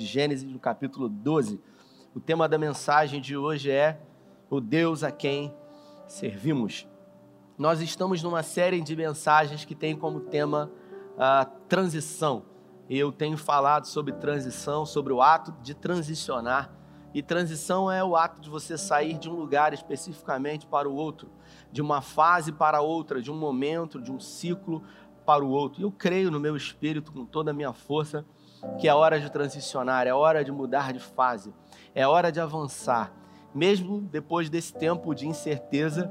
de Gênesis, no capítulo 12. O tema da mensagem de hoje é o Deus a quem servimos. Nós estamos numa série de mensagens que tem como tema a transição. Eu tenho falado sobre transição, sobre o ato de transicionar. E transição é o ato de você sair de um lugar especificamente para o outro, de uma fase para outra, de um momento, de um ciclo para o outro. Eu creio no meu espírito com toda a minha força que é hora de transicionar, é hora de mudar de fase, é hora de avançar. Mesmo depois desse tempo de incerteza,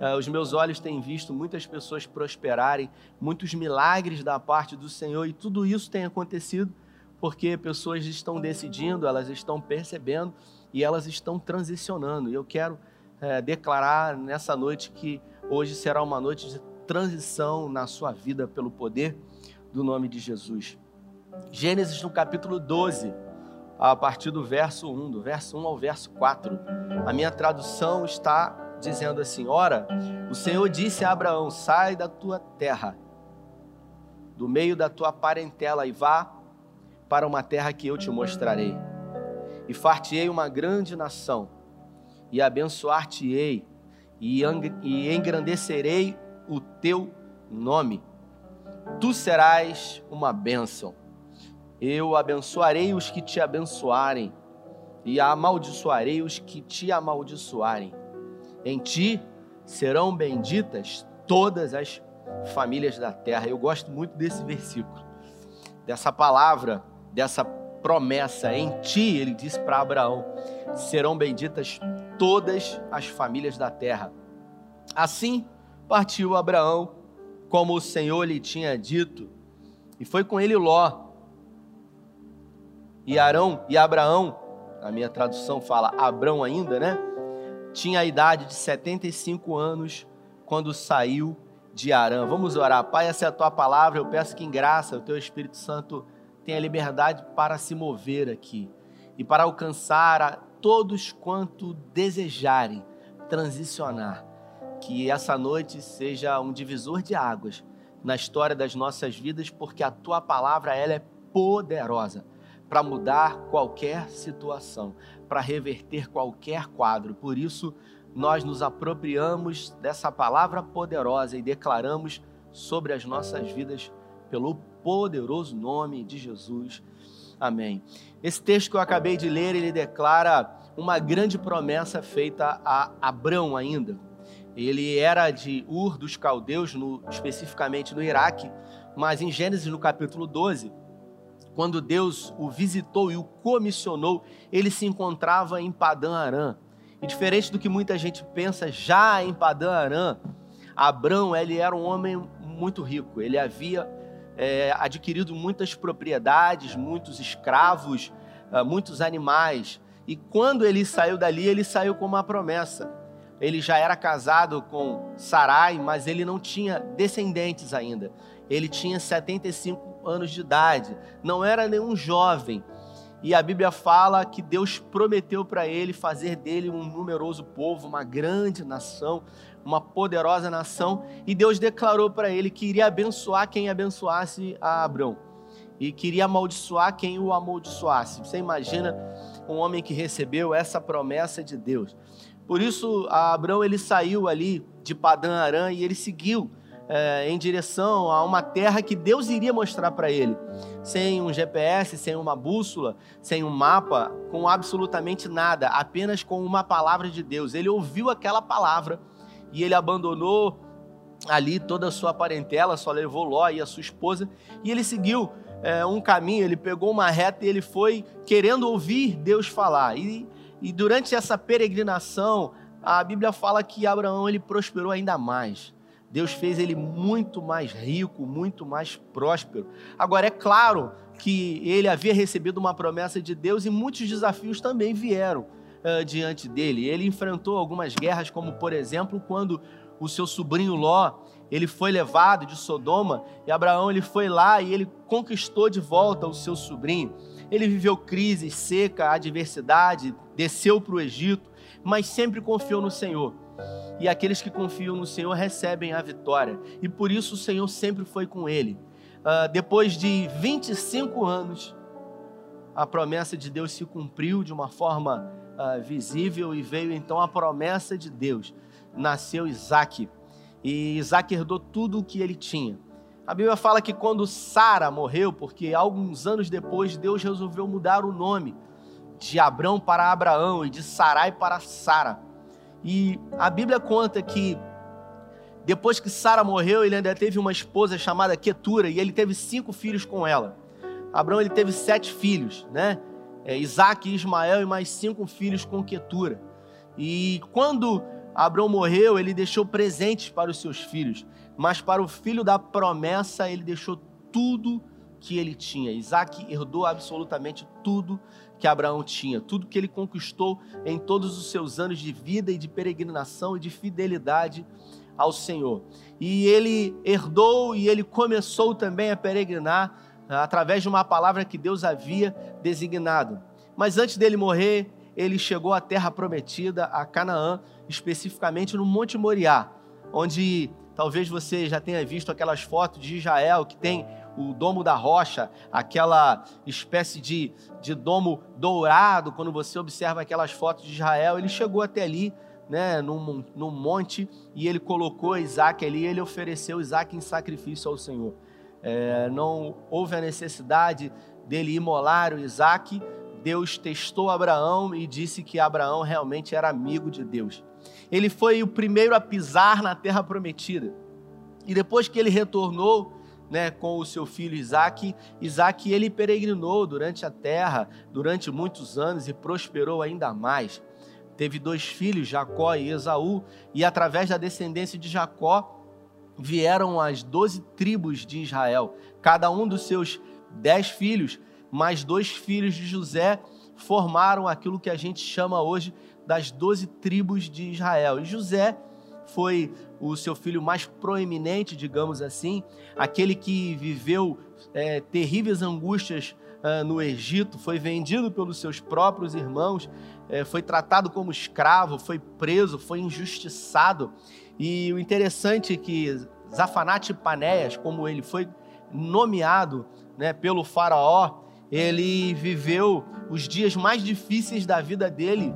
uh, os meus olhos têm visto muitas pessoas prosperarem, muitos milagres da parte do Senhor, e tudo isso tem acontecido porque pessoas estão decidindo, elas estão percebendo e elas estão transicionando. E eu quero uh, declarar nessa noite que hoje será uma noite de transição na sua vida pelo poder do nome de Jesus. Gênesis no capítulo 12, a partir do verso 1, do verso 1 ao verso 4. A minha tradução está dizendo assim: Ora, o Senhor disse a Abraão: Sai da tua terra, do meio da tua parentela, e vá para uma terra que eu te mostrarei. E far-te-ei uma grande nação, e abençoar-te-ei, e engrandecerei o teu nome. Tu serás uma bênção. Eu abençoarei os que te abençoarem, e amaldiçoarei os que te amaldiçoarem. Em ti serão benditas todas as famílias da terra. Eu gosto muito desse versículo, dessa palavra, dessa promessa. Em ti, ele disse para Abraão: serão benditas todas as famílias da terra. Assim partiu Abraão, como o Senhor lhe tinha dito, e foi com ele Ló e Arão e Abraão, a minha tradução fala Abrão ainda, né? Tinha a idade de 75 anos quando saiu de Arã. Vamos orar. Pai, essa é a tua palavra. Eu peço que em graça o teu Espírito Santo tenha liberdade para se mover aqui e para alcançar a todos quanto desejarem transicionar. Que essa noite seja um divisor de águas na história das nossas vidas, porque a tua palavra ela é poderosa para mudar qualquer situação, para reverter qualquer quadro. Por isso, nós nos apropriamos dessa palavra poderosa e declaramos sobre as nossas vidas pelo poderoso nome de Jesus. Amém. Esse texto que eu acabei de ler, ele declara uma grande promessa feita a Abrão ainda. Ele era de Ur dos Caldeus, no, especificamente no Iraque, mas em Gênesis no capítulo 12, quando Deus o visitou e o comissionou, ele se encontrava em Padã Arã. E diferente do que muita gente pensa, já em Padã Arã, Abrão ele era um homem muito rico. Ele havia é, adquirido muitas propriedades, muitos escravos, uh, muitos animais. E quando ele saiu dali, ele saiu com uma promessa. Ele já era casado com Sarai, mas ele não tinha descendentes ainda. Ele tinha 75 anos de idade, não era nenhum jovem. E a Bíblia fala que Deus prometeu para ele fazer dele um numeroso povo, uma grande nação, uma poderosa nação, e Deus declarou para ele que iria abençoar quem abençoasse a Abrão e queria amaldiçoar quem o amaldiçoasse. Você imagina um homem que recebeu essa promessa de Deus. Por isso, Abrão ele saiu ali de Padã Arã e ele seguiu é, em direção a uma terra que Deus iria mostrar para ele, sem um GPS, sem uma bússola, sem um mapa, com absolutamente nada, apenas com uma palavra de Deus. Ele ouviu aquela palavra e ele abandonou ali toda a sua parentela, só levou Ló e a sua esposa, e ele seguiu é, um caminho, ele pegou uma reta e ele foi querendo ouvir Deus falar. E, e durante essa peregrinação, a Bíblia fala que Abraão ele prosperou ainda mais. Deus fez ele muito mais rico, muito mais próspero. Agora, é claro que ele havia recebido uma promessa de Deus e muitos desafios também vieram uh, diante dele. Ele enfrentou algumas guerras, como por exemplo, quando o seu sobrinho Ló ele foi levado de Sodoma e Abraão ele foi lá e ele conquistou de volta o seu sobrinho. Ele viveu crise, seca, adversidade, desceu para o Egito, mas sempre confiou no Senhor e aqueles que confiam no Senhor recebem a vitória. E por isso o Senhor sempre foi com ele. Uh, depois de 25 anos, a promessa de Deus se cumpriu de uma forma uh, visível e veio então a promessa de Deus. Nasceu Isaac e Isaac herdou tudo o que ele tinha. A Bíblia fala que quando Sara morreu, porque alguns anos depois Deus resolveu mudar o nome de Abrão para Abraão e de Sarai para Sara. E a Bíblia conta que depois que Sara morreu, ele ainda teve uma esposa chamada Ketura e ele teve cinco filhos com ela. Abraão ele teve sete filhos, né? É, Isaac Ismael e mais cinco filhos com Ketura. E quando Abraão morreu, ele deixou presentes para os seus filhos, mas para o filho da promessa ele deixou tudo que ele tinha. Isaac herdou absolutamente tudo que Abraão tinha, tudo que ele conquistou em todos os seus anos de vida e de peregrinação e de fidelidade ao Senhor. E ele herdou e ele começou também a peregrinar através de uma palavra que Deus havia designado. Mas antes dele morrer, ele chegou à terra prometida, a Canaã, especificamente no Monte Moriá, onde talvez você já tenha visto aquelas fotos de Israel que tem o domo da rocha, aquela espécie de, de domo dourado, quando você observa aquelas fotos de Israel, ele chegou até ali, né, num, num monte, e ele colocou Isaac ali, ele ofereceu Isaac em sacrifício ao Senhor. É, não houve a necessidade dele imolar o Isaac. Deus testou Abraão e disse que Abraão realmente era amigo de Deus. Ele foi o primeiro a pisar na terra prometida. E depois que ele retornou, né, com o seu filho Isaac, Isaac ele peregrinou durante a terra durante muitos anos e prosperou ainda mais. Teve dois filhos, Jacó e Esaú, e através da descendência de Jacó, vieram as doze tribos de Israel, cada um dos seus dez filhos, mais dois filhos de José, formaram aquilo que a gente chama hoje das doze tribos de Israel. E José foi o seu filho mais proeminente, digamos assim, aquele que viveu é, terríveis angústias uh, no Egito, foi vendido pelos seus próprios irmãos, é, foi tratado como escravo, foi preso, foi injustiçado. E o interessante é que Zafanate Panéias, como ele foi nomeado né, pelo faraó, ele viveu os dias mais difíceis da vida dele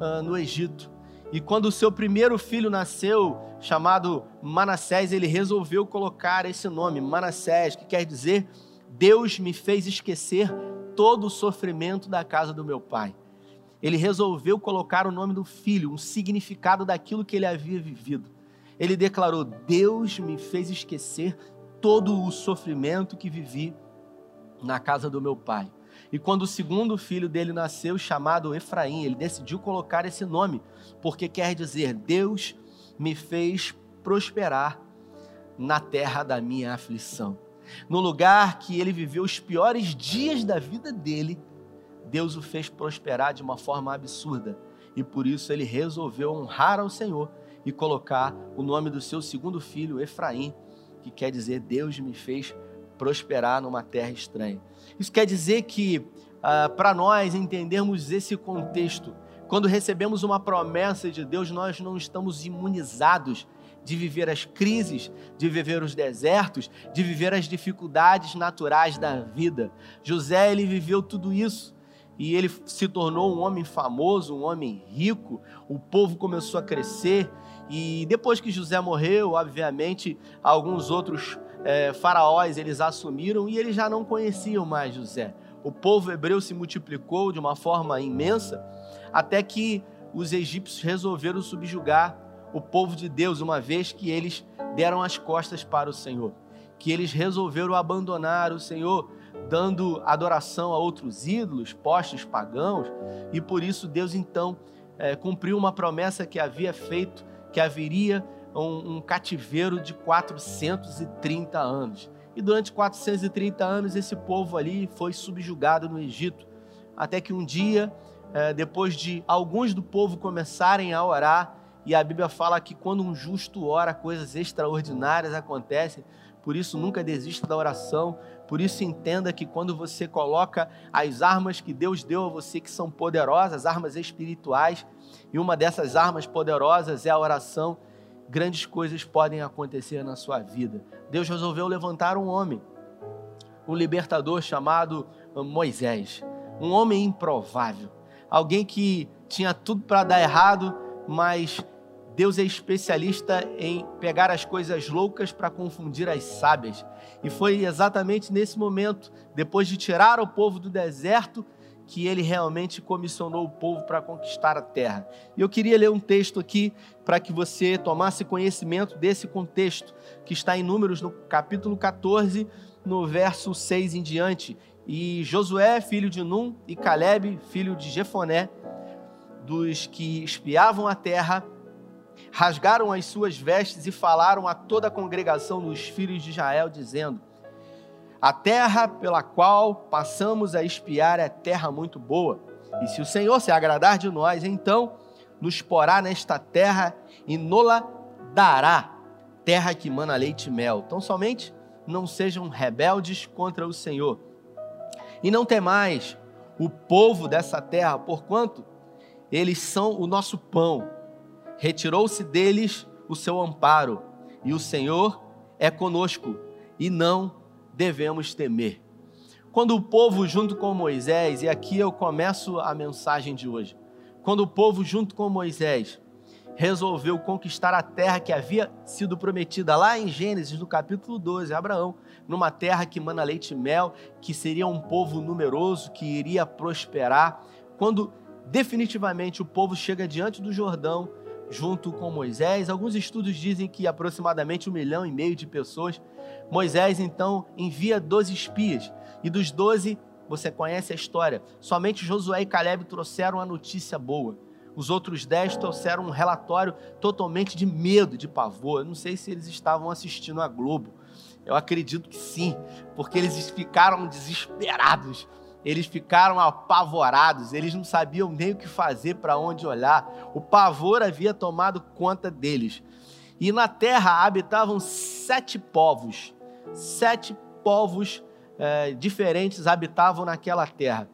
uh, no Egito. E quando o seu primeiro filho nasceu, chamado Manassés, ele resolveu colocar esse nome, Manassés, que quer dizer Deus me fez esquecer todo o sofrimento da casa do meu pai. Ele resolveu colocar o nome do filho, um significado daquilo que ele havia vivido. Ele declarou: Deus me fez esquecer todo o sofrimento que vivi na casa do meu pai. E quando o segundo filho dele nasceu, chamado Efraim, ele decidiu colocar esse nome, porque quer dizer: Deus me fez prosperar na terra da minha aflição. No lugar que ele viveu os piores dias da vida dele, Deus o fez prosperar de uma forma absurda. E por isso ele resolveu honrar ao Senhor e colocar o nome do seu segundo filho, Efraim, que quer dizer Deus me fez prosperar numa terra estranha. Isso quer dizer que, ah, para nós entendermos esse contexto, quando recebemos uma promessa de Deus, nós não estamos imunizados de viver as crises, de viver os desertos, de viver as dificuldades naturais da vida. José, ele viveu tudo isso e ele se tornou um homem famoso, um homem rico. O povo começou a crescer e depois que José morreu, obviamente, alguns outros é, faraós eles assumiram e eles já não conheciam mais José. O povo hebreu se multiplicou de uma forma imensa, até que os egípcios resolveram subjugar o povo de Deus, uma vez que eles deram as costas para o Senhor, que eles resolveram abandonar o Senhor, dando adoração a outros ídolos, postos pagãos, e por isso Deus então é, cumpriu uma promessa que havia feito, que haveria um, um cativeiro de 430 anos. E durante 430 anos esse povo ali foi subjugado no Egito, até que um dia, é, depois de alguns do povo começarem a orar, e a Bíblia fala que quando um justo ora, coisas extraordinárias acontecem. Por isso, nunca desista da oração. Por isso, entenda que quando você coloca as armas que Deus deu a você, que são poderosas, armas espirituais, e uma dessas armas poderosas é a oração, grandes coisas podem acontecer na sua vida. Deus resolveu levantar um homem, um libertador chamado Moisés. um homem improvável, alguém que tinha tudo para dar errado, mas Deus é especialista em pegar as coisas loucas para confundir as sábias. E foi exatamente nesse momento, depois de tirar o povo do deserto, que ele realmente comissionou o povo para conquistar a terra. E eu queria ler um texto aqui para que você tomasse conhecimento desse contexto, que está em Números, no capítulo 14, no verso 6 em diante. E Josué, filho de Num, e Caleb, filho de Jefoné, dos que espiavam a terra, rasgaram as suas vestes e falaram a toda a congregação dos filhos de Israel, dizendo: A terra pela qual passamos a espiar é terra muito boa. E se o Senhor se agradar de nós, então nos porá nesta terra e nola dará, terra que mana leite e mel. Então somente não sejam rebeldes contra o Senhor. E não temais o povo dessa terra, porquanto eles são o nosso pão retirou-se deles o seu amparo, e o Senhor é conosco, e não devemos temer. Quando o povo, junto com Moisés, e aqui eu começo a mensagem de hoje, quando o povo, junto com Moisés, resolveu conquistar a terra que havia sido prometida lá em Gênesis, no capítulo 12, Abraão, numa terra que mana leite e mel, que seria um povo numeroso, que iria prosperar. Quando definitivamente o povo chega diante do Jordão, junto com Moisés. Alguns estudos dizem que aproximadamente um milhão e meio de pessoas. Moisés então envia 12 espias, e dos 12, você conhece a história, somente Josué e Caleb trouxeram a notícia boa. Os outros dez trouxeram um relatório totalmente de medo, de pavor. Eu não sei se eles estavam assistindo a Globo. Eu acredito que sim, porque eles ficaram desesperados eles ficaram apavorados, eles não sabiam nem o que fazer, para onde olhar. O pavor havia tomado conta deles. E na terra habitavam sete povos, sete povos é, diferentes habitavam naquela terra.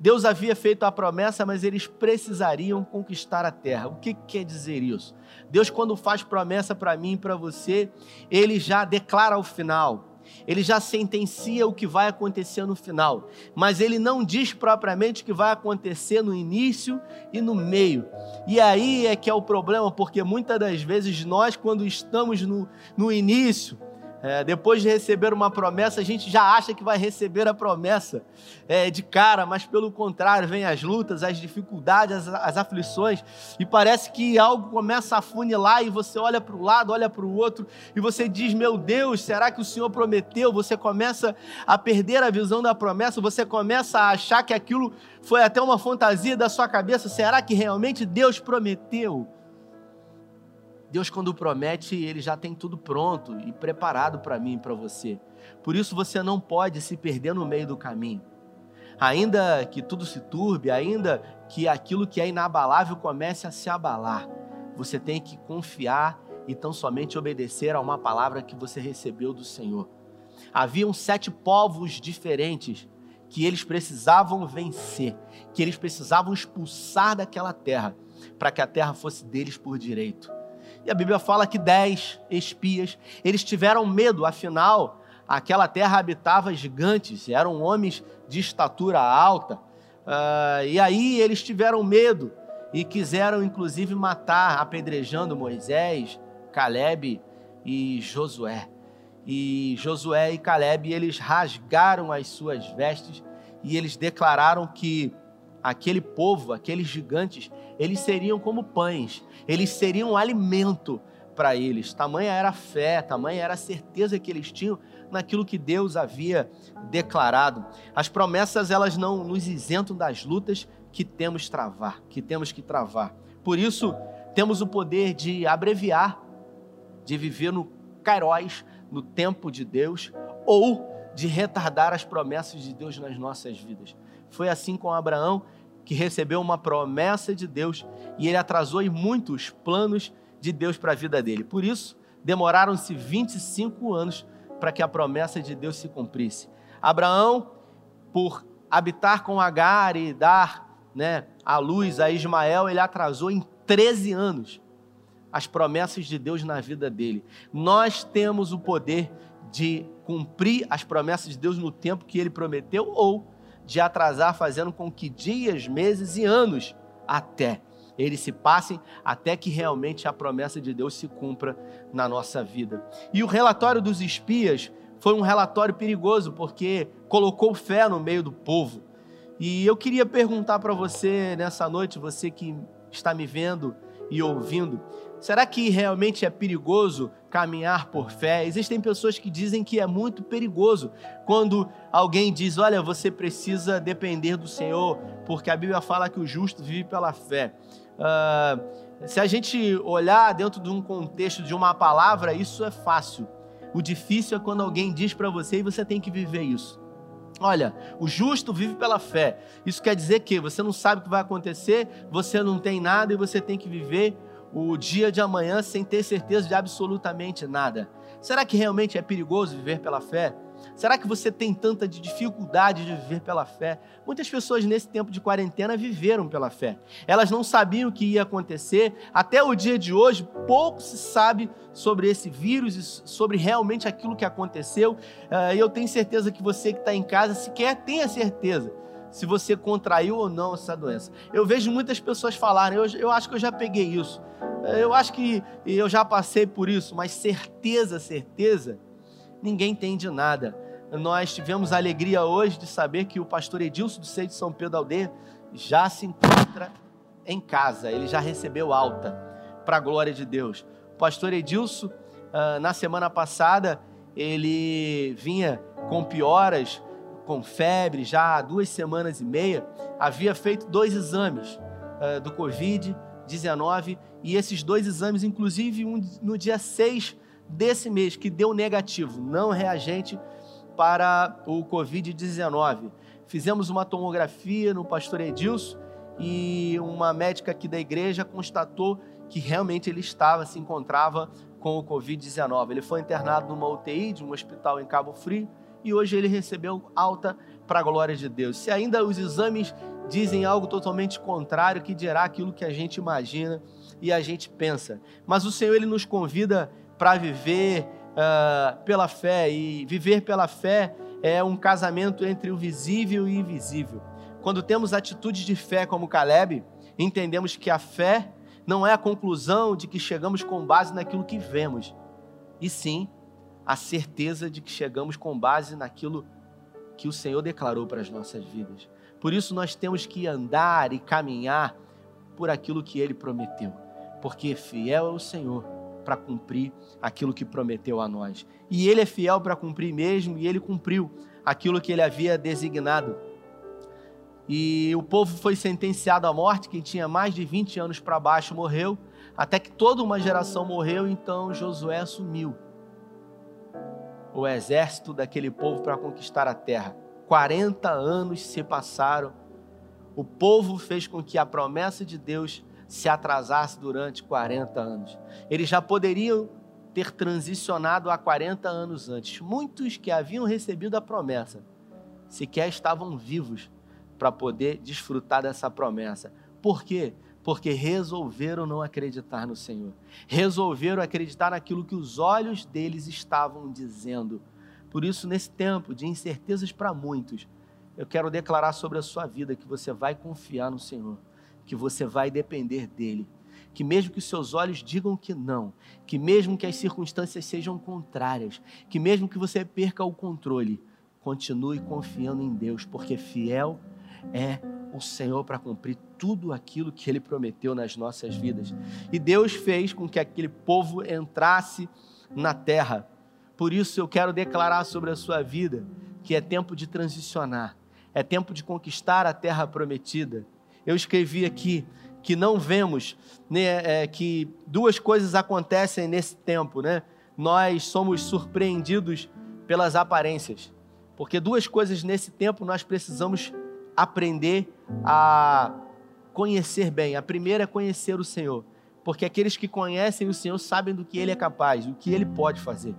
Deus havia feito a promessa, mas eles precisariam conquistar a terra. O que quer dizer isso? Deus, quando faz promessa para mim e para você, ele já declara o final ele já sentencia o que vai acontecer no final, mas ele não diz propriamente o que vai acontecer no início e no meio. E aí é que é o problema, porque muitas das vezes nós, quando estamos no, no início, é, depois de receber uma promessa, a gente já acha que vai receber a promessa é, de cara, mas pelo contrário, vem as lutas, as dificuldades, as, as aflições, e parece que algo começa a funilar e você olha para o lado, olha para o outro, e você diz: Meu Deus, será que o Senhor prometeu? Você começa a perder a visão da promessa, você começa a achar que aquilo foi até uma fantasia da sua cabeça. Será que realmente Deus prometeu? Deus, quando promete, Ele já tem tudo pronto e preparado para mim e para você. Por isso você não pode se perder no meio do caminho. Ainda que tudo se turbe, ainda que aquilo que é inabalável comece a se abalar, você tem que confiar e tão somente obedecer a uma palavra que você recebeu do Senhor. Haviam sete povos diferentes que eles precisavam vencer, que eles precisavam expulsar daquela terra, para que a terra fosse deles por direito. E a Bíblia fala que dez espias, eles tiveram medo, afinal, aquela terra habitava gigantes, eram homens de estatura alta. Uh, e aí eles tiveram medo e quiseram, inclusive, matar, apedrejando Moisés, Caleb e Josué. E Josué e Caleb, eles rasgaram as suas vestes e eles declararam que aquele povo, aqueles gigantes, eles seriam como pães, eles seriam um alimento para eles. Tamanha era a fé, tamanha era a certeza que eles tinham naquilo que Deus havia declarado. As promessas, elas não nos isentam das lutas que temos travar, que temos que travar. Por isso, temos o poder de abreviar, de viver no Kairos, no tempo de Deus, ou de retardar as promessas de Deus nas nossas vidas. Foi assim com Abraão, que recebeu uma promessa de Deus e ele atrasou em muitos planos de Deus para a vida dele. Por isso, demoraram-se 25 anos para que a promessa de Deus se cumprisse. Abraão, por habitar com Agar e dar né, a luz a Ismael, ele atrasou em 13 anos as promessas de Deus na vida dele. Nós temos o poder de cumprir as promessas de Deus no tempo que ele prometeu ou de atrasar, fazendo com que dias, meses e anos até eles se passem até que realmente a promessa de Deus se cumpra na nossa vida. E o relatório dos espias foi um relatório perigoso porque colocou fé no meio do povo. E eu queria perguntar para você nessa noite, você que está me vendo e ouvindo, será que realmente é perigoso caminhar por fé? Existem pessoas que dizem que é muito perigoso quando alguém diz: Olha, você precisa depender do Senhor, porque a Bíblia fala que o justo vive pela fé. Uh, se a gente olhar dentro de um contexto de uma palavra, isso é fácil. O difícil é quando alguém diz para você e você tem que viver isso. Olha, o justo vive pela fé. Isso quer dizer que você não sabe o que vai acontecer, você não tem nada e você tem que viver o dia de amanhã sem ter certeza de absolutamente nada. Será que realmente é perigoso viver pela fé? Será que você tem tanta dificuldade de viver pela fé? Muitas pessoas nesse tempo de quarentena viveram pela fé. Elas não sabiam o que ia acontecer. Até o dia de hoje, pouco se sabe sobre esse vírus e sobre realmente aquilo que aconteceu. Ah, e eu tenho certeza que você que está em casa sequer tem a certeza se você contraiu ou não essa doença. Eu vejo muitas pessoas falarem, eu, eu acho que eu já peguei isso. Eu acho que eu já passei por isso, mas certeza, certeza ninguém tem de nada. Nós tivemos a alegria hoje de saber que o pastor Edilson do Seio de São Pedro Aldeia já se encontra em casa, ele já recebeu alta, para a glória de Deus. O pastor Edilson, ah, na semana passada, ele vinha com pioras, com febre, já há duas semanas e meia, havia feito dois exames ah, do Covid-19, e esses dois exames, inclusive um no dia 6 desse mês que deu negativo, não reagente para o Covid-19. Fizemos uma tomografia no pastor Edilson e uma médica aqui da igreja constatou que realmente ele estava, se encontrava com o Covid-19. Ele foi internado numa UTI de um hospital em Cabo Frio e hoje ele recebeu alta para a glória de Deus. Se ainda os exames dizem algo totalmente contrário, que dirá aquilo que a gente imagina e a gente pensa. Mas o Senhor ele nos convida para viver uh, pela fé. E viver pela fé é um casamento entre o visível e o invisível. Quando temos atitudes de fé como Caleb, entendemos que a fé não é a conclusão de que chegamos com base naquilo que vemos, e sim a certeza de que chegamos com base naquilo que o Senhor declarou para as nossas vidas. Por isso nós temos que andar e caminhar por aquilo que ele prometeu, porque fiel é o Senhor para cumprir aquilo que prometeu a nós. E ele é fiel para cumprir mesmo, e ele cumpriu aquilo que ele havia designado. E o povo foi sentenciado à morte, quem tinha mais de 20 anos para baixo morreu, até que toda uma geração morreu, então Josué assumiu o exército daquele povo para conquistar a terra. 40 anos se passaram. O povo fez com que a promessa de Deus se atrasasse durante 40 anos. Eles já poderiam ter transicionado há 40 anos antes. Muitos que haviam recebido a promessa sequer estavam vivos para poder desfrutar dessa promessa. Por quê? Porque resolveram não acreditar no Senhor. Resolveram acreditar naquilo que os olhos deles estavam dizendo. Por isso, nesse tempo de incertezas para muitos, eu quero declarar sobre a sua vida que você vai confiar no Senhor que você vai depender dele. Que mesmo que os seus olhos digam que não, que mesmo que as circunstâncias sejam contrárias, que mesmo que você perca o controle, continue confiando em Deus, porque fiel é o Senhor para cumprir tudo aquilo que ele prometeu nas nossas vidas. E Deus fez com que aquele povo entrasse na terra. Por isso eu quero declarar sobre a sua vida que é tempo de transicionar, é tempo de conquistar a terra prometida eu escrevi aqui que não vemos né, é, que duas coisas acontecem nesse tempo, né? Nós somos surpreendidos pelas aparências, porque duas coisas nesse tempo nós precisamos aprender a conhecer bem. A primeira é conhecer o Senhor, porque aqueles que conhecem o Senhor sabem do que Ele é capaz, do que Ele pode fazer.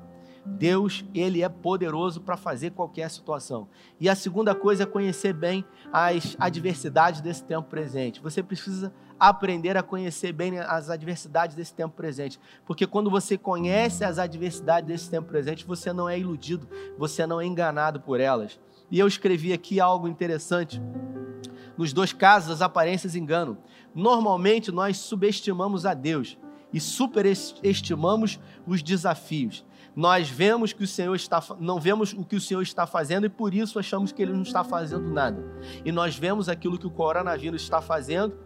Deus, ele é poderoso para fazer qualquer situação. E a segunda coisa é conhecer bem as adversidades desse tempo presente. Você precisa aprender a conhecer bem as adversidades desse tempo presente, porque quando você conhece as adversidades desse tempo presente, você não é iludido, você não é enganado por elas. E eu escrevi aqui algo interessante. Nos dois casos, as aparências enganam. Normalmente, nós subestimamos a Deus e superestimamos os desafios. Nós vemos que o Senhor está, não vemos o que o Senhor está fazendo e por isso achamos que Ele não está fazendo nada. E nós vemos aquilo que o coronavírus está fazendo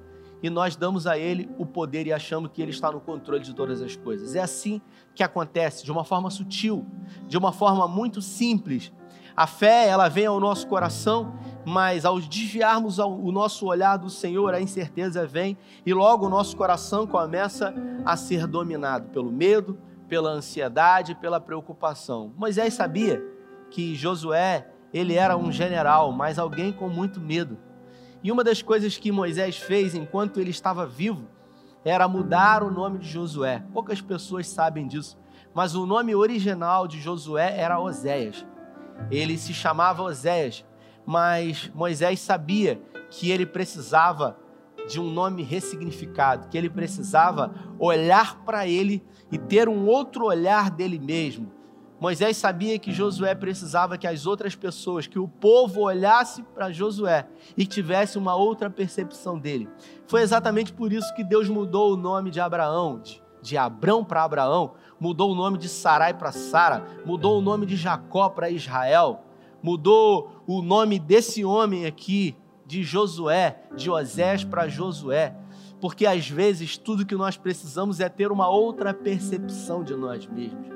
e nós damos a Ele o poder e achamos que Ele está no controle de todas as coisas. É assim que acontece, de uma forma sutil, de uma forma muito simples. A fé, ela vem ao nosso coração, mas ao desviarmos o nosso olhar do Senhor, a incerteza vem e logo o nosso coração começa a ser dominado pelo medo, pela ansiedade, pela preocupação. Moisés sabia que Josué, ele era um general, mas alguém com muito medo. E uma das coisas que Moisés fez enquanto ele estava vivo era mudar o nome de Josué. Poucas pessoas sabem disso, mas o nome original de Josué era Oséias. Ele se chamava Oséias, mas Moisés sabia que ele precisava de um nome ressignificado, que ele precisava olhar para ele e ter um outro olhar dele mesmo. Moisés sabia que Josué precisava que as outras pessoas, que o povo olhasse para Josué e tivesse uma outra percepção dele. Foi exatamente por isso que Deus mudou o nome de Abraão, de, de Abrão para Abraão, mudou o nome de Sarai para Sara, mudou o nome de Jacó para Israel, mudou o nome desse homem aqui, de Josué, de Osés para Josué, porque às vezes tudo que nós precisamos é ter uma outra percepção de nós mesmos.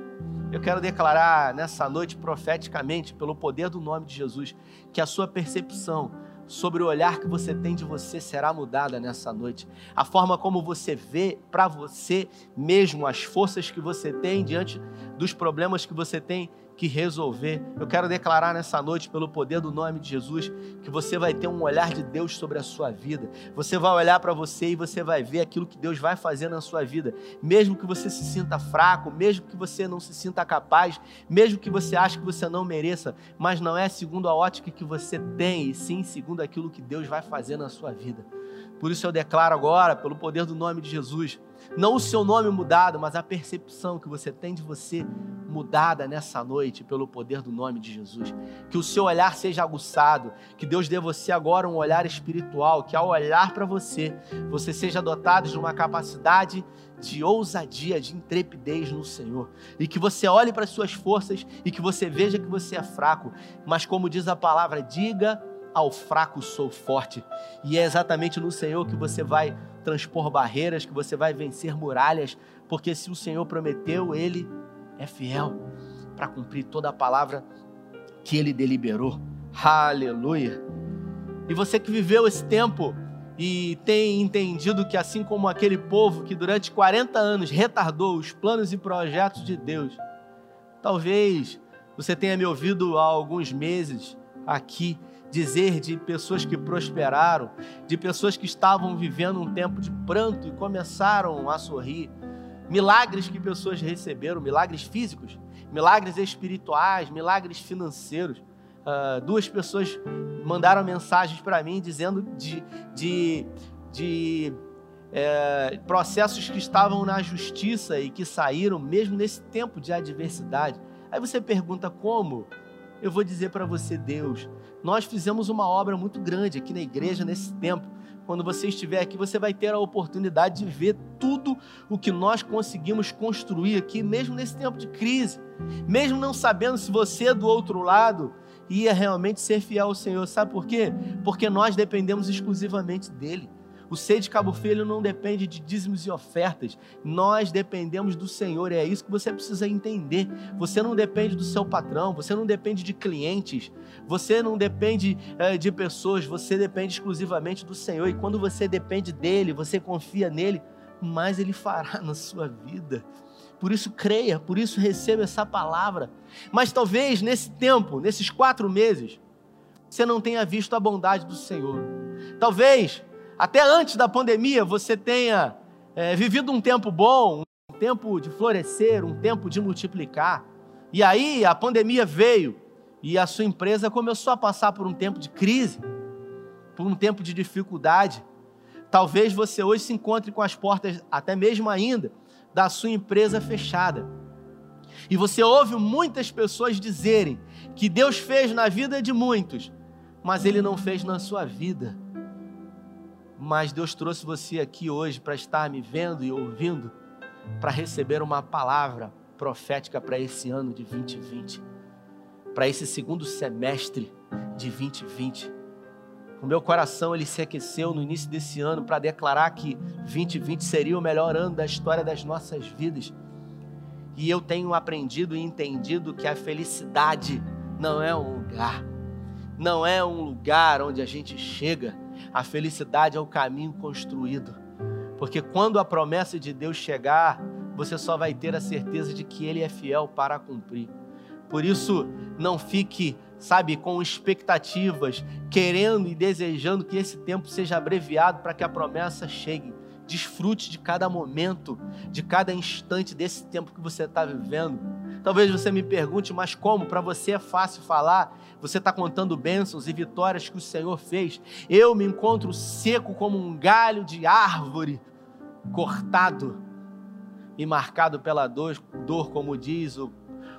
Eu quero declarar nessa noite profeticamente, pelo poder do nome de Jesus, que a sua percepção sobre o olhar que você tem de você será mudada nessa noite. A forma como você vê para você mesmo, as forças que você tem diante dos problemas que você tem que resolver. Eu quero declarar nessa noite, pelo poder do nome de Jesus, que você vai ter um olhar de Deus sobre a sua vida. Você vai olhar para você e você vai ver aquilo que Deus vai fazer na sua vida. Mesmo que você se sinta fraco, mesmo que você não se sinta capaz, mesmo que você ache que você não mereça, mas não é segundo a ótica que você tem, e sim segundo aquilo que Deus vai fazer na sua vida. Por isso eu declaro agora, pelo poder do nome de Jesus, não o seu nome mudado, mas a percepção que você tem de você mudada nessa noite pelo poder do nome de Jesus. Que o seu olhar seja aguçado, que Deus dê a você agora um olhar espiritual, que ao olhar para você, você seja dotado de uma capacidade de ousadia, de intrepidez no Senhor. E que você olhe para as suas forças e que você veja que você é fraco, mas como diz a palavra, diga ao fraco sou forte. E é exatamente no Senhor que você vai transpor barreiras, que você vai vencer muralhas, porque se o Senhor prometeu, ele é fiel para cumprir toda a palavra que ele deliberou. Aleluia. E você que viveu esse tempo e tem entendido que, assim como aquele povo que durante 40 anos retardou os planos e projetos de Deus, talvez você tenha me ouvido há alguns meses aqui dizer de pessoas que prosperaram, de pessoas que estavam vivendo um tempo de pranto e começaram a sorrir. Milagres que pessoas receberam, milagres físicos, milagres espirituais, milagres financeiros. Uh, duas pessoas mandaram mensagens para mim dizendo de, de, de é, processos que estavam na justiça e que saíram mesmo nesse tempo de adversidade. Aí você pergunta como? Eu vou dizer para você, Deus, nós fizemos uma obra muito grande aqui na igreja nesse tempo. Quando você estiver aqui, você vai ter a oportunidade de ver tudo o que nós conseguimos construir aqui, mesmo nesse tempo de crise, mesmo não sabendo se você do outro lado ia realmente ser fiel ao Senhor. Sabe por quê? Porque nós dependemos exclusivamente dele. O ser de Cabo Filho não depende de dízimos e ofertas. Nós dependemos do Senhor. É isso que você precisa entender. Você não depende do seu patrão, você não depende de clientes, você não depende é, de pessoas, você depende exclusivamente do Senhor. E quando você depende dele, você confia nele, mais ele fará na sua vida. Por isso creia, por isso receba essa palavra. Mas talvez nesse tempo, nesses quatro meses, você não tenha visto a bondade do Senhor. Talvez até antes da pandemia, você tenha é, vivido um tempo bom, um tempo de florescer, um tempo de multiplicar. E aí a pandemia veio e a sua empresa começou a passar por um tempo de crise, por um tempo de dificuldade. Talvez você hoje se encontre com as portas, até mesmo ainda, da sua empresa fechada. E você ouve muitas pessoas dizerem que Deus fez na vida de muitos, mas Ele não fez na sua vida. Mas Deus trouxe você aqui hoje para estar me vendo e ouvindo, para receber uma palavra profética para esse ano de 2020, para esse segundo semestre de 2020. O meu coração ele se aqueceu no início desse ano para declarar que 2020 seria o melhor ano da história das nossas vidas. E eu tenho aprendido e entendido que a felicidade não é um lugar, não é um lugar onde a gente chega. A felicidade é o caminho construído. Porque quando a promessa de Deus chegar, você só vai ter a certeza de que Ele é fiel para cumprir. Por isso, não fique, sabe, com expectativas, querendo e desejando que esse tempo seja abreviado para que a promessa chegue. Desfrute de cada momento, de cada instante desse tempo que você está vivendo. Talvez você me pergunte, mas como? Para você é fácil falar, você está contando bênçãos e vitórias que o Senhor fez. Eu me encontro seco como um galho de árvore, cortado e marcado pela dor, dor como diz o,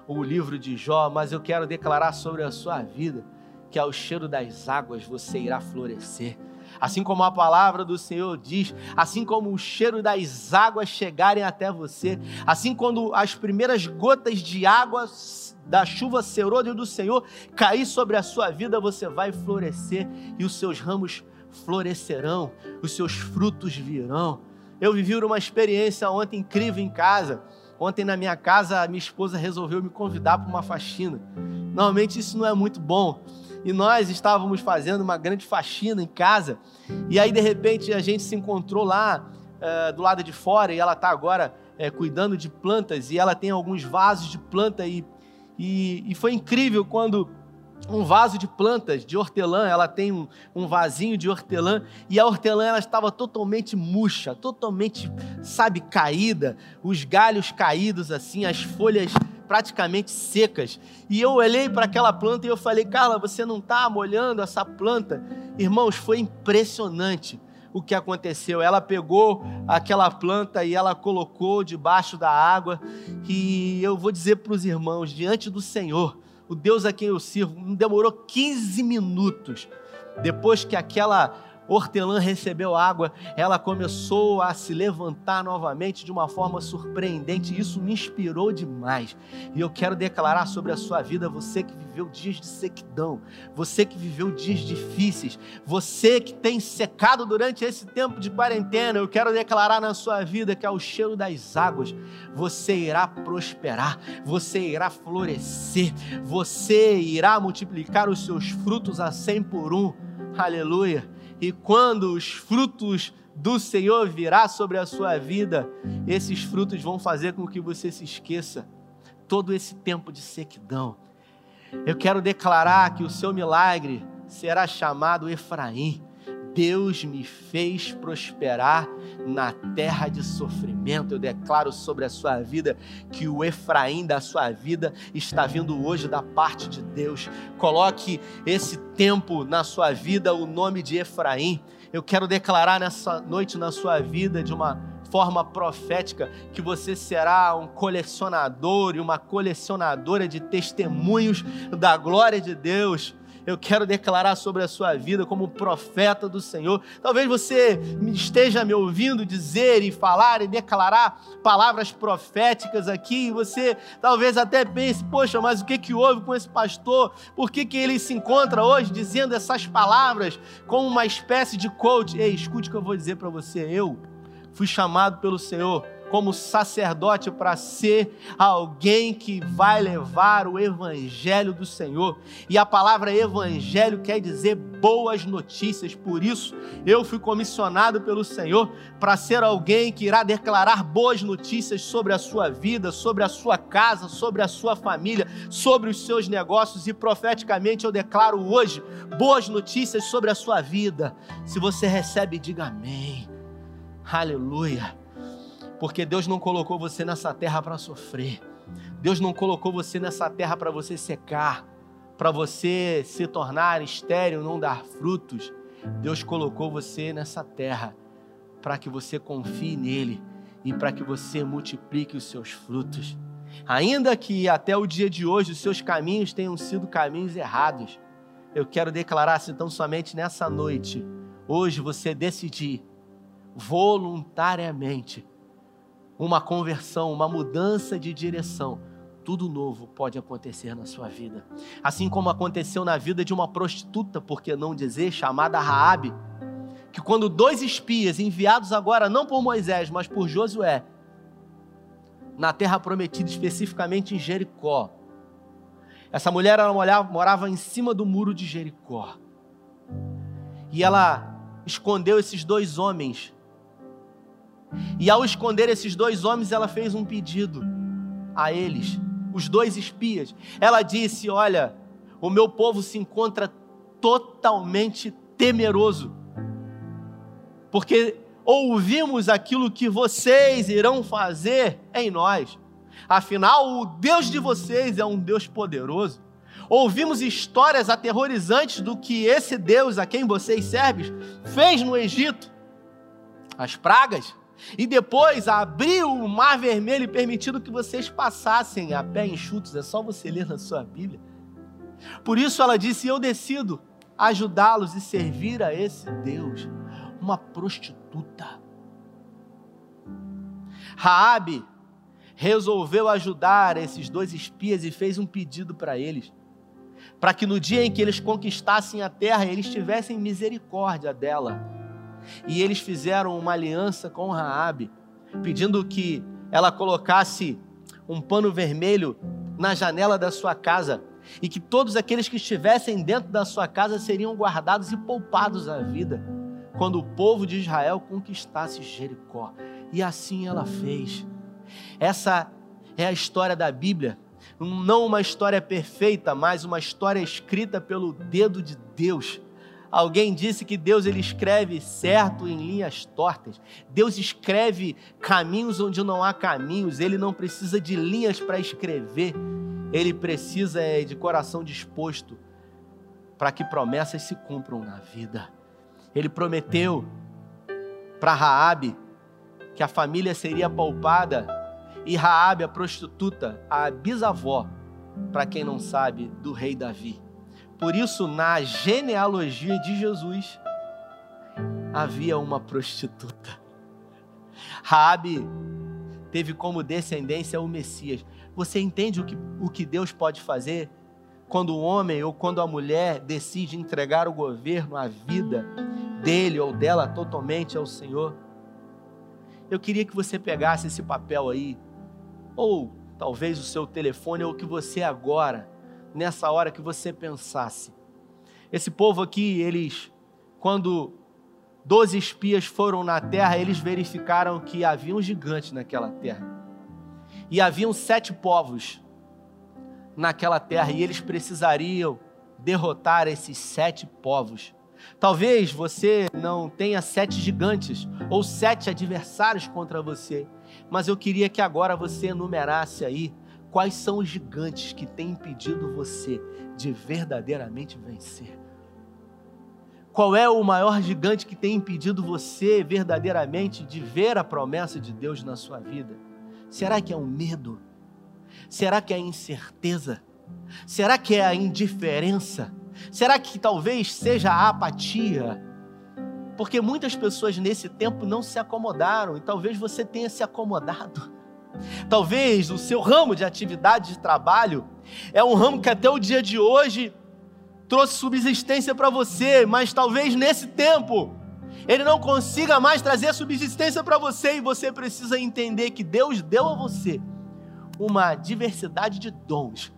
o livro de Jó, mas eu quero declarar sobre a sua vida que ao cheiro das águas você irá florescer assim como a palavra do Senhor diz, assim como o cheiro das águas chegarem até você, assim quando as primeiras gotas de água da chuva serôdia do Senhor cair sobre a sua vida, você vai florescer e os seus ramos florescerão, os seus frutos virão. Eu vivi uma experiência ontem incrível em casa. Ontem na minha casa, minha esposa resolveu me convidar para uma faxina. Normalmente isso não é muito bom, e nós estávamos fazendo uma grande faxina em casa, e aí de repente a gente se encontrou lá uh, do lado de fora, e ela está agora uh, cuidando de plantas, e ela tem alguns vasos de planta, e, e, e foi incrível quando um vaso de plantas de hortelã, ela tem um, um, vasinho de hortelã. E a hortelã ela estava totalmente murcha, totalmente, sabe, caída, os galhos caídos assim, as folhas praticamente secas. E eu olhei para aquela planta e eu falei: Carla, você não está molhando essa planta? Irmãos, foi impressionante o que aconteceu. Ela pegou aquela planta e ela colocou debaixo da água. E eu vou dizer para os irmãos, diante do Senhor, o Deus a quem eu sirvo, não demorou 15 minutos depois que aquela hortelã recebeu água, ela começou a se levantar novamente de uma forma surpreendente. Isso me inspirou demais. E eu quero declarar sobre a sua vida, você que viveu dias de sequidão, você que viveu dias difíceis, você que tem secado durante esse tempo de quarentena, eu quero declarar na sua vida que ao cheiro das águas você irá prosperar, você irá florescer, você irá multiplicar os seus frutos a cem por um. Aleluia e quando os frutos do Senhor virá sobre a sua vida, esses frutos vão fazer com que você se esqueça todo esse tempo de sequidão. Eu quero declarar que o seu milagre será chamado Efraim. Deus me fez prosperar na terra de sofrimento. Eu declaro sobre a sua vida que o Efraim da sua vida está vindo hoje da parte de Deus. Coloque esse tempo na sua vida o nome de Efraim. Eu quero declarar nessa noite na sua vida de uma forma profética que você será um colecionador e uma colecionadora de testemunhos da glória de Deus eu quero declarar sobre a sua vida como profeta do Senhor. Talvez você esteja me ouvindo dizer e falar e declarar palavras proféticas aqui, e você talvez até pense: poxa, mas o que, que houve com esse pastor? Por que, que ele se encontra hoje dizendo essas palavras como uma espécie de coach? Ei, escute o que eu vou dizer para você. Eu fui chamado pelo Senhor como sacerdote para ser alguém que vai levar o evangelho do Senhor. E a palavra evangelho quer dizer boas notícias. Por isso, eu fui comissionado pelo Senhor para ser alguém que irá declarar boas notícias sobre a sua vida, sobre a sua casa, sobre a sua família, sobre os seus negócios e profeticamente eu declaro hoje boas notícias sobre a sua vida. Se você recebe, diga amém. Aleluia. Porque Deus não colocou você nessa terra para sofrer. Deus não colocou você nessa terra para você secar, para você se tornar estéril, não dar frutos. Deus colocou você nessa terra para que você confie nele e para que você multiplique os seus frutos. Ainda que até o dia de hoje os seus caminhos tenham sido caminhos errados, eu quero declarar se então somente nessa noite, hoje você decidir voluntariamente uma conversão, uma mudança de direção, tudo novo pode acontecer na sua vida. Assim como aconteceu na vida de uma prostituta, por que não dizer, chamada Raabe, que quando dois espias enviados agora não por Moisés, mas por Josué, na terra prometida, especificamente em Jericó. Essa mulher ela morava em cima do muro de Jericó. E ela escondeu esses dois homens. E ao esconder esses dois homens, ela fez um pedido a eles, os dois espias. Ela disse: Olha, o meu povo se encontra totalmente temeroso, porque ouvimos aquilo que vocês irão fazer em nós. Afinal, o Deus de vocês é um Deus poderoso. Ouvimos histórias aterrorizantes do que esse Deus a quem vocês servem fez no Egito. As pragas. E depois abriu o mar vermelho e permitindo que vocês passassem a pé enxutos. É só você ler na sua Bíblia. Por isso ela disse: Eu decido ajudá-los e servir a esse Deus uma prostituta. Raabe resolveu ajudar esses dois espias e fez um pedido para eles, para que no dia em que eles conquistassem a terra, eles tivessem misericórdia dela. E eles fizeram uma aliança com Raabe, pedindo que ela colocasse um pano vermelho na janela da sua casa e que todos aqueles que estivessem dentro da sua casa seriam guardados e poupados à vida quando o povo de Israel conquistasse Jericó. E assim ela fez. Essa é a história da Bíblia. Não uma história perfeita, mas uma história escrita pelo dedo de Deus. Alguém disse que Deus ele escreve certo em linhas tortas. Deus escreve caminhos onde não há caminhos. Ele não precisa de linhas para escrever. Ele precisa é, de coração disposto para que promessas se cumpram na vida. Ele prometeu para Raabe que a família seria poupada e Raabe, a prostituta, a bisavó, para quem não sabe, do rei Davi. Por isso, na genealogia de Jesus, havia uma prostituta. Raabe teve como descendência o Messias. Você entende o que, o que Deus pode fazer quando o homem ou quando a mulher decide entregar o governo, a vida dele ou dela totalmente ao Senhor. Eu queria que você pegasse esse papel aí, ou talvez o seu telefone, ou que você agora, nessa hora que você pensasse. Esse povo aqui, eles, quando doze espias foram na terra, eles verificaram que havia um gigante naquela terra. E haviam sete povos naquela terra e eles precisariam derrotar esses sete povos. Talvez você não tenha sete gigantes ou sete adversários contra você, mas eu queria que agora você enumerasse aí quais são os gigantes que têm impedido você de verdadeiramente vencer. Qual é o maior gigante que tem impedido você verdadeiramente de ver a promessa de Deus na sua vida? Será que é o medo? Será que é a incerteza? Será que é a indiferença? Será que talvez seja a apatia? Porque muitas pessoas nesse tempo não se acomodaram e talvez você tenha se acomodado. Talvez o seu ramo de atividade de trabalho é um ramo que até o dia de hoje trouxe subsistência para você, mas talvez nesse tempo ele não consiga mais trazer subsistência para você e você precisa entender que Deus deu a você uma diversidade de dons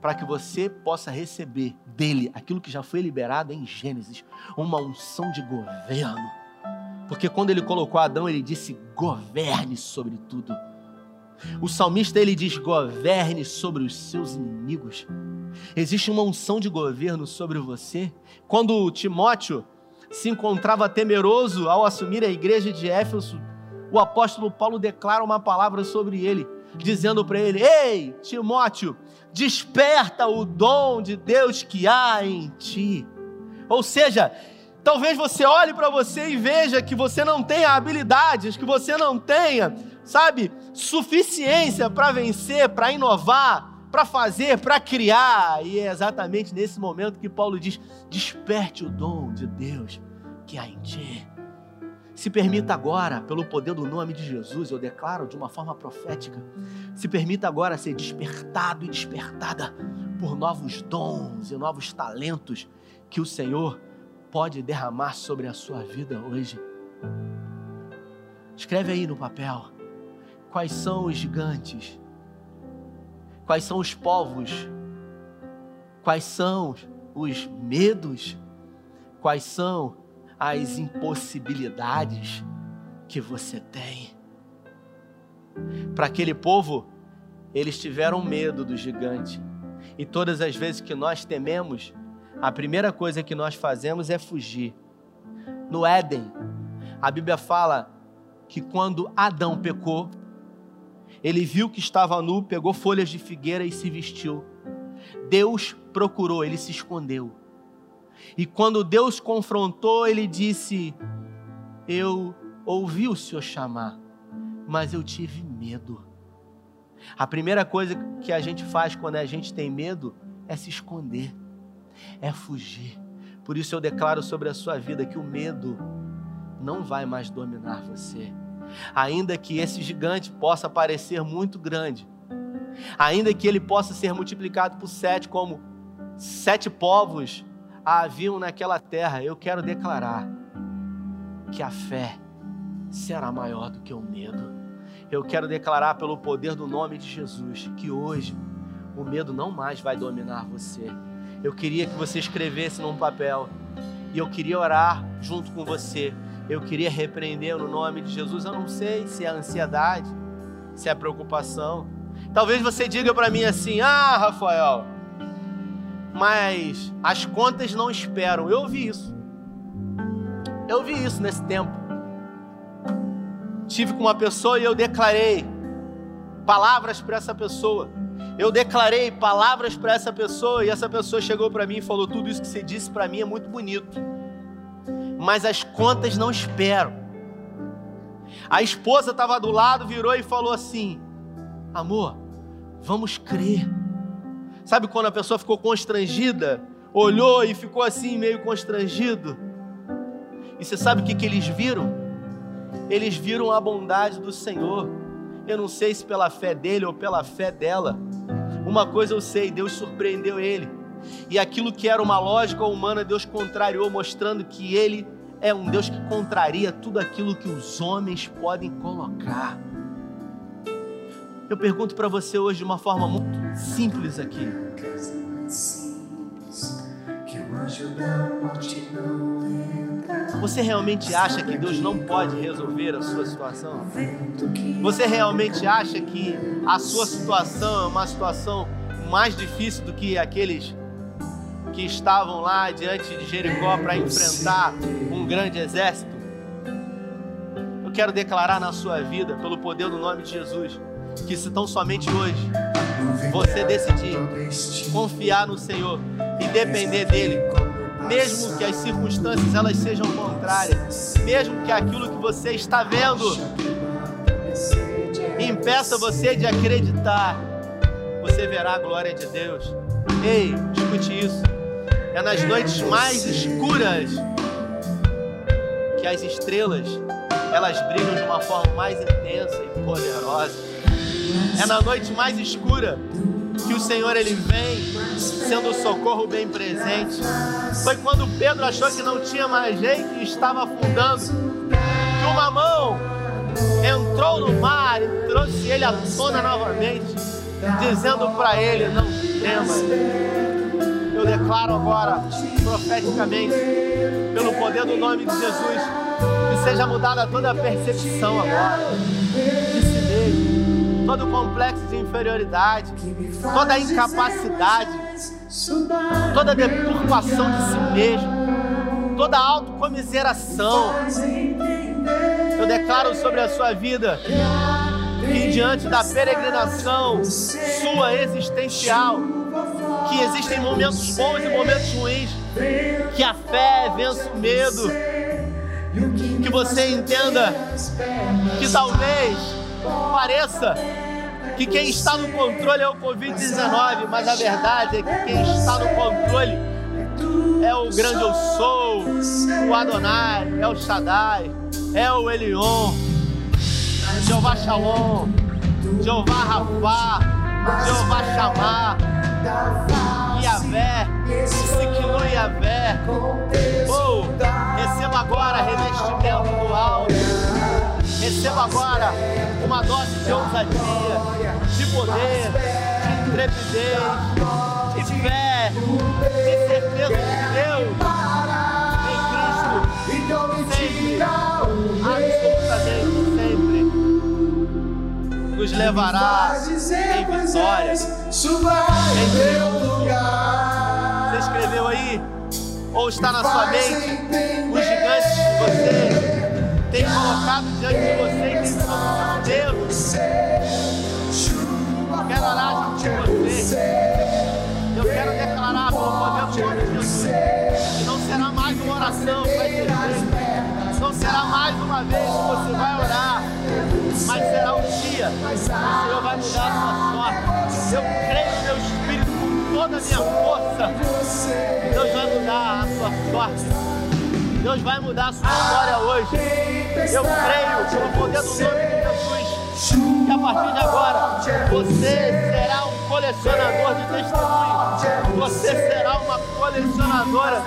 para que você possa receber dele aquilo que já foi liberado em Gênesis, uma unção de governo. Porque quando ele colocou Adão, ele disse: governe sobre tudo. O salmista ele diz: governe sobre os seus inimigos. Existe uma unção de governo sobre você. Quando Timóteo se encontrava temeroso ao assumir a igreja de Éfeso, o apóstolo Paulo declara uma palavra sobre ele dizendo para ele: Ei, Timóteo, desperta o dom de Deus que há em ti. Ou seja, talvez você olhe para você e veja que você não tenha habilidades, que você não tenha sabe, suficiência para vencer, para inovar, para fazer, para criar. E é exatamente nesse momento que Paulo diz: desperte o dom de Deus que há em ti. Se permita agora, pelo poder do nome de Jesus, eu declaro de uma forma profética, se permita agora ser despertado e despertada por novos dons e novos talentos que o Senhor pode derramar sobre a sua vida hoje. Escreve aí no papel quais são os gigantes, quais são os povos, quais são os medos, quais são as impossibilidades que você tem. Para aquele povo, eles tiveram medo do gigante. E todas as vezes que nós tememos, a primeira coisa que nós fazemos é fugir. No Éden, a Bíblia fala que quando Adão pecou, ele viu que estava nu, pegou folhas de figueira e se vestiu. Deus procurou, ele se escondeu. E quando Deus confrontou, ele disse: Eu ouvi o Senhor chamar, mas eu tive medo. A primeira coisa que a gente faz quando a gente tem medo é se esconder, é fugir. Por isso eu declaro sobre a sua vida que o medo não vai mais dominar você. Ainda que esse gigante possa parecer muito grande, ainda que ele possa ser multiplicado por sete, como sete povos haviam naquela terra, eu quero declarar que a fé será maior do que o medo. Eu quero declarar pelo poder do nome de Jesus que hoje o medo não mais vai dominar você. Eu queria que você escrevesse num papel e eu queria orar junto com você. Eu queria repreender no nome de Jesus. Eu não sei se é ansiedade, se é preocupação. Talvez você diga para mim assim: "Ah, Rafael, mas as contas não esperam. Eu ouvi isso. Eu vi isso nesse tempo. Tive com uma pessoa e eu declarei palavras para essa pessoa. Eu declarei palavras para essa pessoa e essa pessoa chegou para mim e falou: Tudo isso que você disse para mim é muito bonito, mas as contas não esperam. A esposa estava do lado, virou e falou assim: Amor, vamos crer Sabe quando a pessoa ficou constrangida, olhou e ficou assim meio constrangido? E você sabe o que, que eles viram? Eles viram a bondade do Senhor. Eu não sei se pela fé dele ou pela fé dela. Uma coisa eu sei, Deus surpreendeu ele. E aquilo que era uma lógica humana, Deus contrariou, mostrando que ele é um Deus que contraria tudo aquilo que os homens podem colocar. Eu pergunto para você hoje de uma forma muito simples aqui. Você realmente acha que Deus não pode resolver a sua situação? Você realmente acha que a sua situação é uma situação mais difícil do que aqueles que estavam lá diante de Jericó para enfrentar um grande exército? Eu quero declarar na sua vida, pelo poder do nome de Jesus, que se tão somente hoje você decidir confiar no Senhor e depender dele, mesmo que as circunstâncias elas sejam contrárias, mesmo que aquilo que você está vendo impeça você de acreditar, você verá a glória de Deus. Ei, escute isso. É nas noites mais escuras que as estrelas elas brilham de uma forma mais intensa e poderosa. É na noite mais escura que o Senhor ele vem sendo o socorro bem presente. Foi quando Pedro achou que não tinha mais jeito e estava afundando, que uma mão entrou no mar e trouxe ele à tona novamente, dizendo para ele: Não temas. Eu declaro agora, profeticamente, pelo poder do nome de Jesus, que seja mudada toda a percepção agora de si mesmo todo complexo de inferioridade, toda incapacidade, toda deturpação de si mesmo, toda autocomiseração. Eu declaro sobre a sua vida que diante da peregrinação sua existencial, que existem momentos bons e momentos ruins, que a fé vence o medo, que você entenda que talvez pareça que quem está no controle é o Covid-19, mas a verdade é que quem está no controle é o grande eu sou, o Adonai, é o Shaddai, é o Elion, Jeová Shalom, Jeová Rafá, Jeová Chamar, Yahvé, Sikinu Yahvé. Oh, receba agora revestimento do alto. Receba agora uma dose de ousadia, de poder, de intrepidez, de fé, de certeza de Deus em Cristo, sempre, absolutamente sempre, nos levará em vitória, em triunfo. Você escreveu aí? Ou está na sua mente os gigantes que você tem colocado diante de você e tem colocado Deus. Quero orar junto com você. Eu quero declarar o poder do nome de Jesus que não será mais uma oração vai ser feita. Não será mais uma vez que você vai orar, mas será um dia que o Senhor vai mudar a sua sorte. Eu creio no meu espírito com toda a minha força. Deus vai mudar a sua sorte. Deus vai mudar a sua história hoje. Eu creio no poder do nome de Jesus. Que a partir de agora você será um colecionador de testemunhos. Você será uma colecionadora